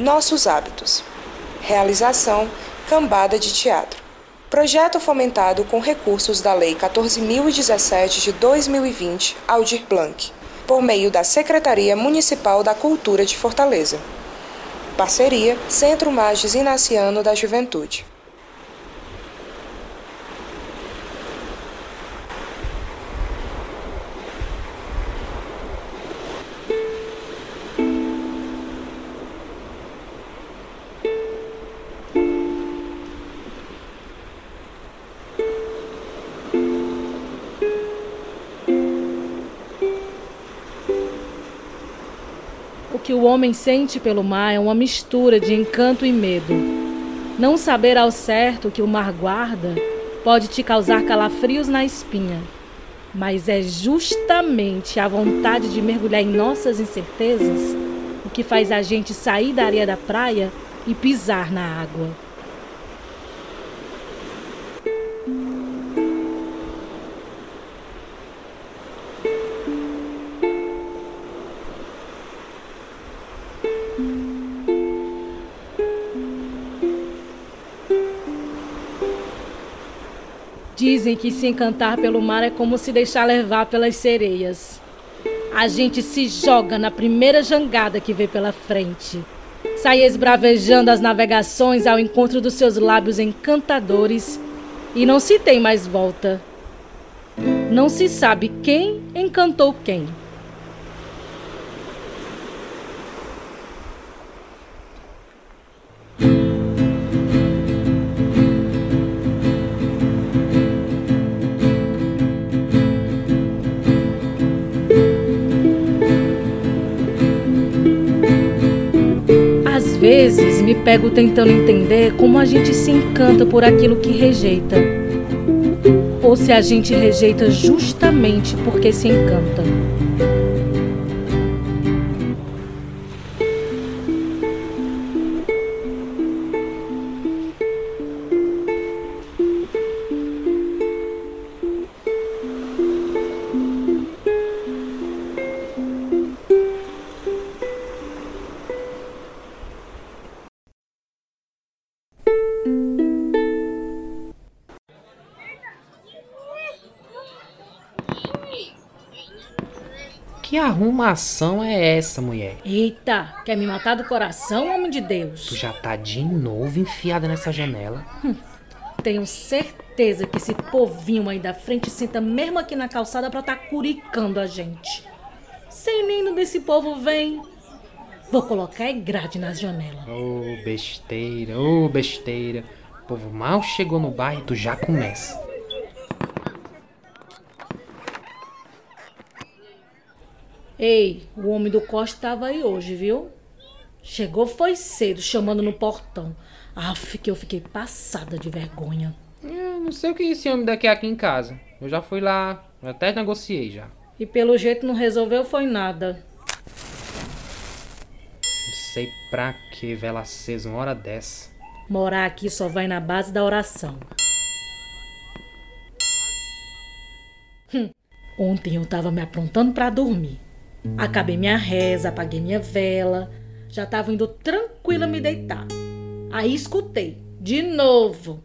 Nossos Hábitos. Realização Cambada de Teatro. Projeto fomentado com recursos da Lei 14.017 de 2020, Aldir Blanc, por meio da Secretaria Municipal da Cultura de Fortaleza. Parceria Centro Magis Inaciano da Juventude. Que o homem sente pelo mar é uma mistura de encanto e medo. Não saber ao certo o que o mar guarda pode te causar calafrios na espinha, mas é justamente a vontade de mergulhar em nossas incertezas o que faz a gente sair da areia da praia e pisar na água. Dizem que se encantar pelo mar é como se deixar levar pelas sereias. A gente se joga na primeira jangada que vê pela frente. Sai esbravejando as navegações ao encontro dos seus lábios encantadores e não se tem mais volta. Não se sabe quem encantou quem. Vezes me pego tentando entender como a gente se encanta por aquilo que rejeita. Ou se a gente rejeita justamente porque se encanta. Que arrumação é essa, mulher? Eita, quer me matar do coração, homem de Deus? Tu já tá de novo enfiada nessa janela. Hum, tenho certeza que esse povinho aí da frente senta mesmo aqui na calçada pra tá curicando a gente. Sem nem desse povo vem. Vou colocar é grade nas janelas. Ô, oh, besteira, ô, oh, besteira. O povo mal chegou no bar e tu já começa. Ei, o homem do Costa estava aí hoje, viu? Chegou foi cedo, chamando no portão. Aff, que eu fiquei passada de vergonha. Eu não sei o que esse homem daqui aqui em casa. Eu já fui lá, até negociei já. E pelo jeito não resolveu foi nada. Não sei pra que vela acesa uma hora dessa. Morar aqui só vai na base da oração. Hum. Ontem eu tava me aprontando para dormir. Acabei minha reza, apaguei minha vela, já estava indo tranquila me deitar. Aí escutei, de novo,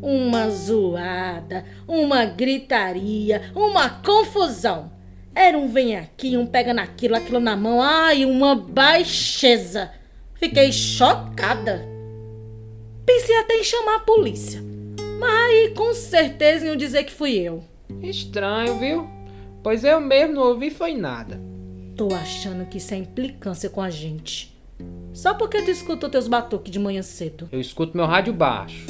uma zoada, uma gritaria, uma confusão. Era um vem aqui, um pega naquilo, aquilo na mão, ai, uma baixeza. Fiquei chocada. Pensei até em chamar a polícia. Mas aí com certeza iam dizer que fui eu. Estranho, viu? Pois eu mesmo não ouvi foi nada. Tô achando que isso é implicância com a gente. Só porque tu escutou teus batuques de manhã cedo. Eu escuto meu rádio baixo.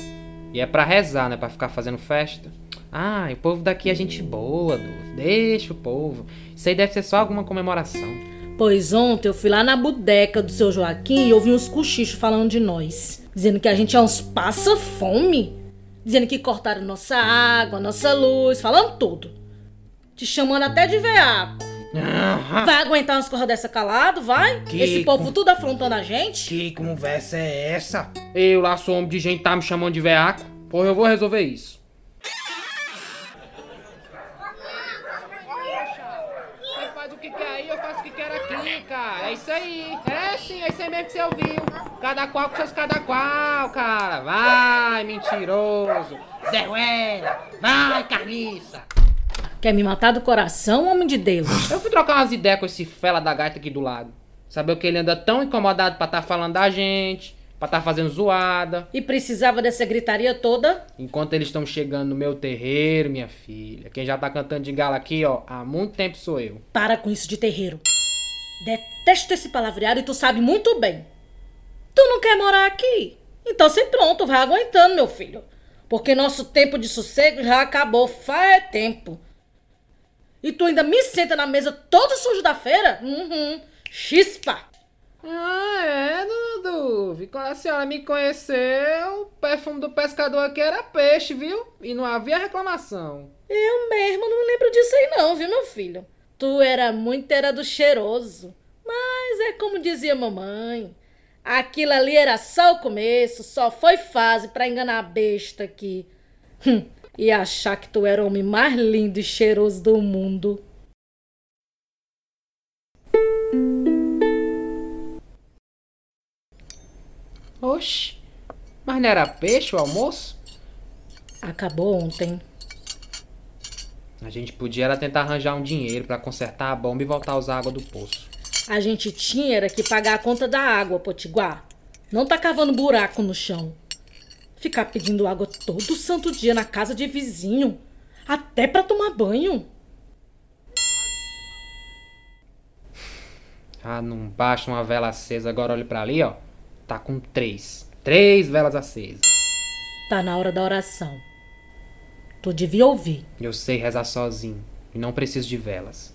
E é para rezar, não é pra ficar fazendo festa. Ah, o povo daqui é gente boa, Dulce. Deixa o povo. Isso aí deve ser só alguma comemoração. Pois ontem eu fui lá na bodeca do seu Joaquim e ouvi uns cochichos falando de nós. Dizendo que a gente é uns passa-fome. Dizendo que cortaram nossa água, nossa luz, falando tudo. Te chamando até de veaco. Vai aguentar umas coisas dessa calado, vai? Que Esse povo tudo afrontando a gente? Que conversa é essa? Eu lá sou homem de gente, tá me chamando de veaco? Porra, eu vou resolver isso. Você faz o que quer aí, eu faço o que quero aqui. Cara, é isso aí. É sim, é isso aí mesmo que você ouviu. Cada qual com seus cada qual, cara. Vai, mentiroso. Zé Ruela. Vai, carniça. Quer me matar do coração, homem de Deus? Eu fui trocar umas ideias com esse fela da gaita aqui do lado. Saber o que ele anda tão incomodado pra tá falando da gente, pra tá fazendo zoada. E precisava dessa gritaria toda? Enquanto eles estão chegando no meu terreiro, minha filha. Quem já tá cantando de galo aqui, ó, há muito tempo sou eu. Para com isso de terreiro. Detesto esse palavreado e tu sabe muito bem. Tu não quer morar aqui? Então se pronto, vai aguentando, meu filho. Porque nosso tempo de sossego já acabou faz tempo. E tu ainda me senta na mesa todo sujo da feira? Uhum. Chispa! Ah, é, Dudu. Quando a senhora me conheceu, o perfume do pescador aqui era peixe, viu? E não havia reclamação. Eu mesmo não me lembro disso aí não, viu, meu filho? Tu era muito era do cheiroso. Mas é como dizia mamãe. Aquilo ali era só o começo, só foi fase para enganar a besta aqui. Hum, e achar que tu era o homem mais lindo e cheiroso do mundo. Oxi, mas não era peixe o almoço? Acabou ontem. A gente podia era tentar arranjar um dinheiro para consertar a bomba e voltar a usar a água do poço. A gente tinha era que pagar a conta da água, Potiguar. Não tá cavando buraco no chão. Ficar pedindo água todo santo dia na casa de vizinho, até para tomar banho. Ah, não baixa uma vela acesa. Agora olhe para ali, ó. Tá com três. Três velas acesas. Tá na hora da oração. Tu devia ouvir. Eu sei rezar sozinho. E não preciso de velas.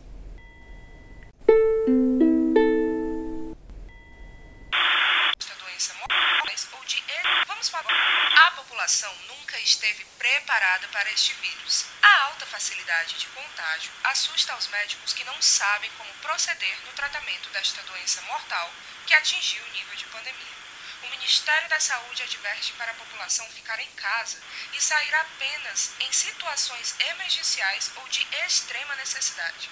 Para este vírus. A alta facilidade de contágio assusta os médicos que não sabem como proceder no tratamento desta doença mortal que atingiu o nível de pandemia. O Ministério da Saúde adverte para a população ficar em casa e sair apenas em situações emergenciais ou de extrema necessidade.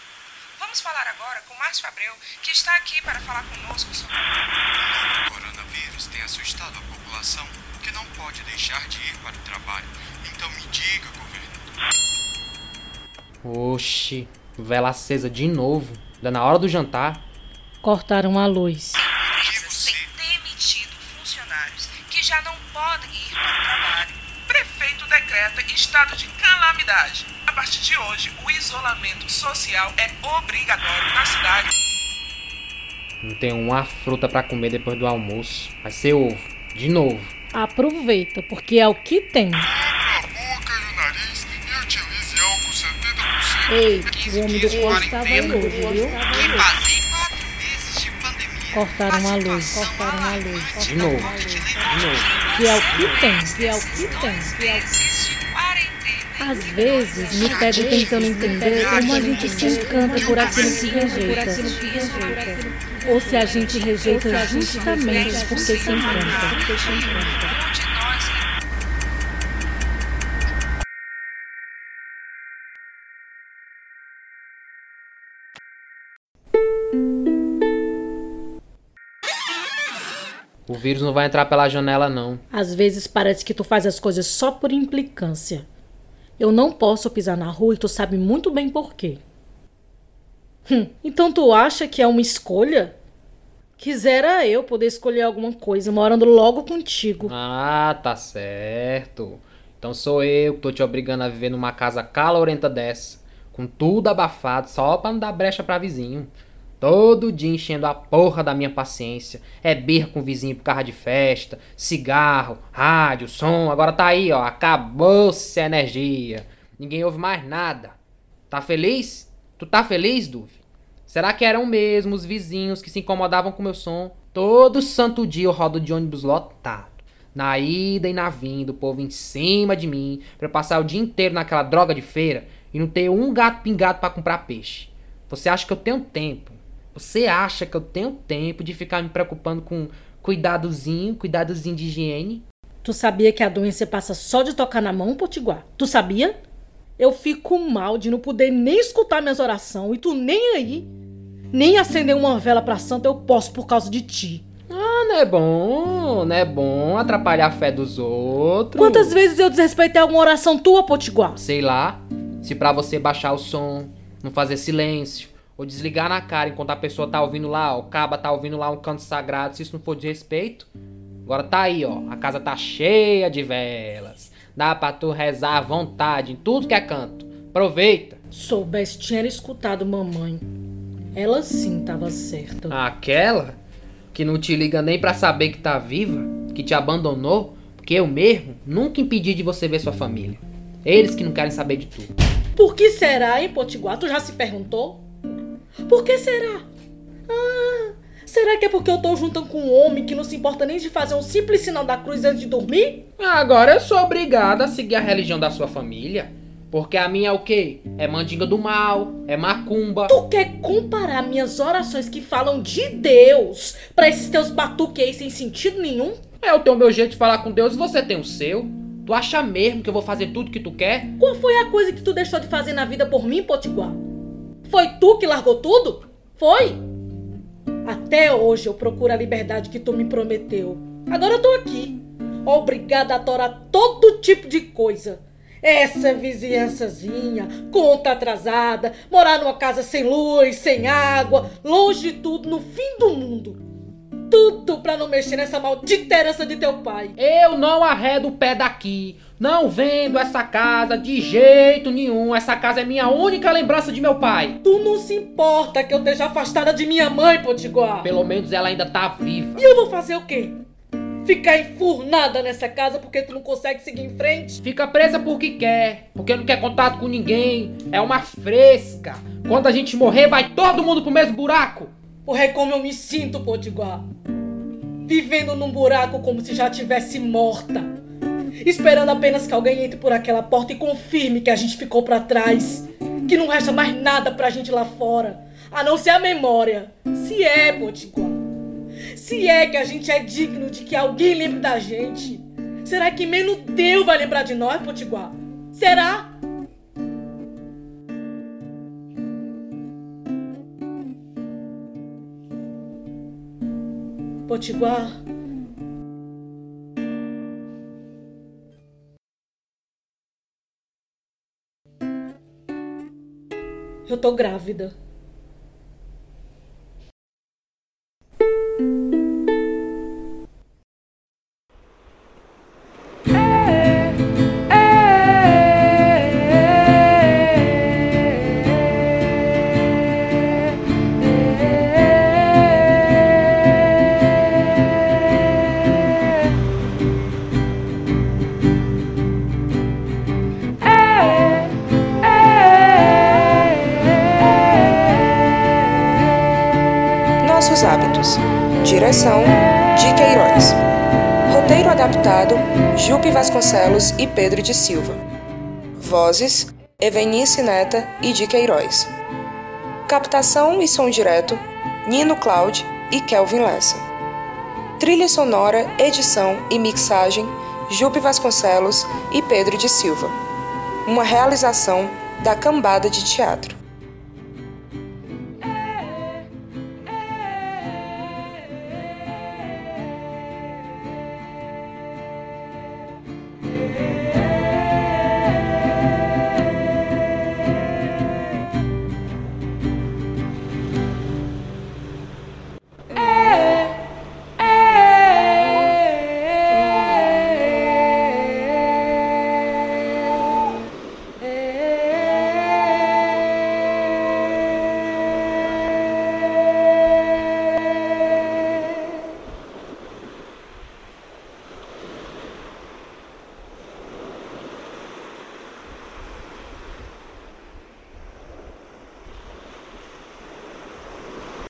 Vamos falar agora com Márcio Abreu, que está aqui para falar conosco sobre. O coronavírus tem assustado a população que não pode deixar de ir para o trabalho. Então me diga, governador. Oxi, vela acesa de novo. Dá na hora do jantar. Cortaram a luz. Empresas têm demitido funcionários que já não podem ir para o trabalho. Prefeito decreta estado de calamidade. A partir de hoje, o isolamento social é obrigatório na cidade. Não tem uma fruta para comer depois do almoço. Vai ser ovo. De novo. Aproveita, porque é o que tem. Ei, o homem do posto estava aí hoje, viu? Cortaram a luz, cortaram a luz. De novo. De novo. Que é o que tem, que é o que tem, que é o que. Às vezes me pego tentando entender como a gente se encanta por aquilo que rejeita. Ou se a gente rejeita justamente porque se encanta. O vírus não vai entrar pela janela, não. Às vezes parece que tu faz as coisas só por implicância. Eu não posso pisar na rua e tu sabe muito bem por quê. Hum, então tu acha que é uma escolha? Quisera eu poder escolher alguma coisa morando logo contigo. Ah, tá certo. Então sou eu que tô te obrigando a viver numa casa calorenta dessa. Com tudo abafado, só pra não dar brecha pra vizinho. Todo dia enchendo a porra da minha paciência. É birra com o vizinho por causa de festa, cigarro, rádio, som. Agora tá aí, ó. Acabou-se a energia. Ninguém ouve mais nada. Tá feliz? Tu tá feliz, Duve? Será que eram mesmo os vizinhos que se incomodavam com meu som? Todo santo dia eu rodo de ônibus lotado. Na ida e na vinda, o povo em cima de mim, pra eu passar o dia inteiro naquela droga de feira e não ter um gato pingado pra comprar peixe. Você acha que eu tenho tempo? Você acha que eu tenho tempo de ficar me preocupando com cuidadozinho, cuidadozinho de higiene? Tu sabia que a doença passa só de tocar na mão, Potiguar? Tu sabia? Eu fico mal de não poder nem escutar minhas orações e tu nem aí. Nem acender uma vela pra santa eu posso por causa de ti. Ah, não é bom, não é bom atrapalhar a fé dos outros. Quantas vezes eu desrespeitei alguma oração tua, Potiguar? Sei lá, se pra você baixar o som, não fazer silêncio, ou desligar na cara enquanto a pessoa tá ouvindo lá, o caba tá ouvindo lá um canto sagrado, se isso não for de respeito. Agora tá aí, ó, a casa tá cheia de velas. Dá pra tu rezar à vontade em tudo que é canto. Aproveita. Soubesse, tinha escutado mamãe. Ela sim tava certa. Aquela que não te liga nem pra saber que tá viva, que te abandonou, porque eu mesmo nunca impedi de você ver sua família. Eles que não querem saber de tudo. Por que será, hein, Potiguar? Tu já se perguntou? Por que será? Ah, será que é porque eu tô juntando com um homem que não se importa nem de fazer um simples sinal da cruz antes de dormir? Agora eu sou obrigada a seguir a religião da sua família. Porque a minha é o quê? É mandinga do mal, é macumba. Tu quer comparar minhas orações que falam de Deus pra esses teus batuques aí sem sentido nenhum? Eu tenho o meu jeito de falar com Deus e você tem o seu. Tu acha mesmo que eu vou fazer tudo que tu quer? Qual foi a coisa que tu deixou de fazer na vida por mim, Potiguar? Foi tu que largou tudo? Foi? Até hoje eu procuro a liberdade que tu me prometeu. Agora eu tô aqui, obrigada a torar todo tipo de coisa. Essa vizinhançazinha, conta atrasada, morar numa casa sem luz, sem água, longe de tudo, no fim do mundo. Tudo pra não mexer nessa maldita herança de teu pai. Eu não arredo o pé daqui. Não vendo essa casa de jeito nenhum. Essa casa é minha única lembrança de meu pai. Tu não se importa que eu esteja afastada de minha mãe, Potiguar. Pelo menos ela ainda tá viva. E eu vou fazer o quê? Ficar enfurnada nessa casa porque tu não consegue seguir em frente? Fica presa porque quer, porque não quer contato com ninguém. É uma fresca. Quando a gente morrer, vai todo mundo pro mesmo buraco. Porra, é como eu me sinto, Potiguar. Vivendo num buraco como se já tivesse morta. Esperando apenas que alguém entre por aquela porta e confirme que a gente ficou para trás. Que não resta mais nada pra gente lá fora. A não ser a memória. Se é, Potiguar. Se é que a gente é digno de que alguém lembre da gente. Será que menos Deus vai lembrar de nós, Potiguar? Será? Potiguar. Eu tô grávida. Hábitos. Direção: de Queiroz. Roteiro adaptado: Jupe Vasconcelos e Pedro de Silva. Vozes: Evenice Neta e de Queiroz. Captação e som direto: Nino Cloud e Kelvin Lessa. Trilha sonora, edição e mixagem: Jupe Vasconcelos e Pedro de Silva. Uma realização da Cambada de Teatro.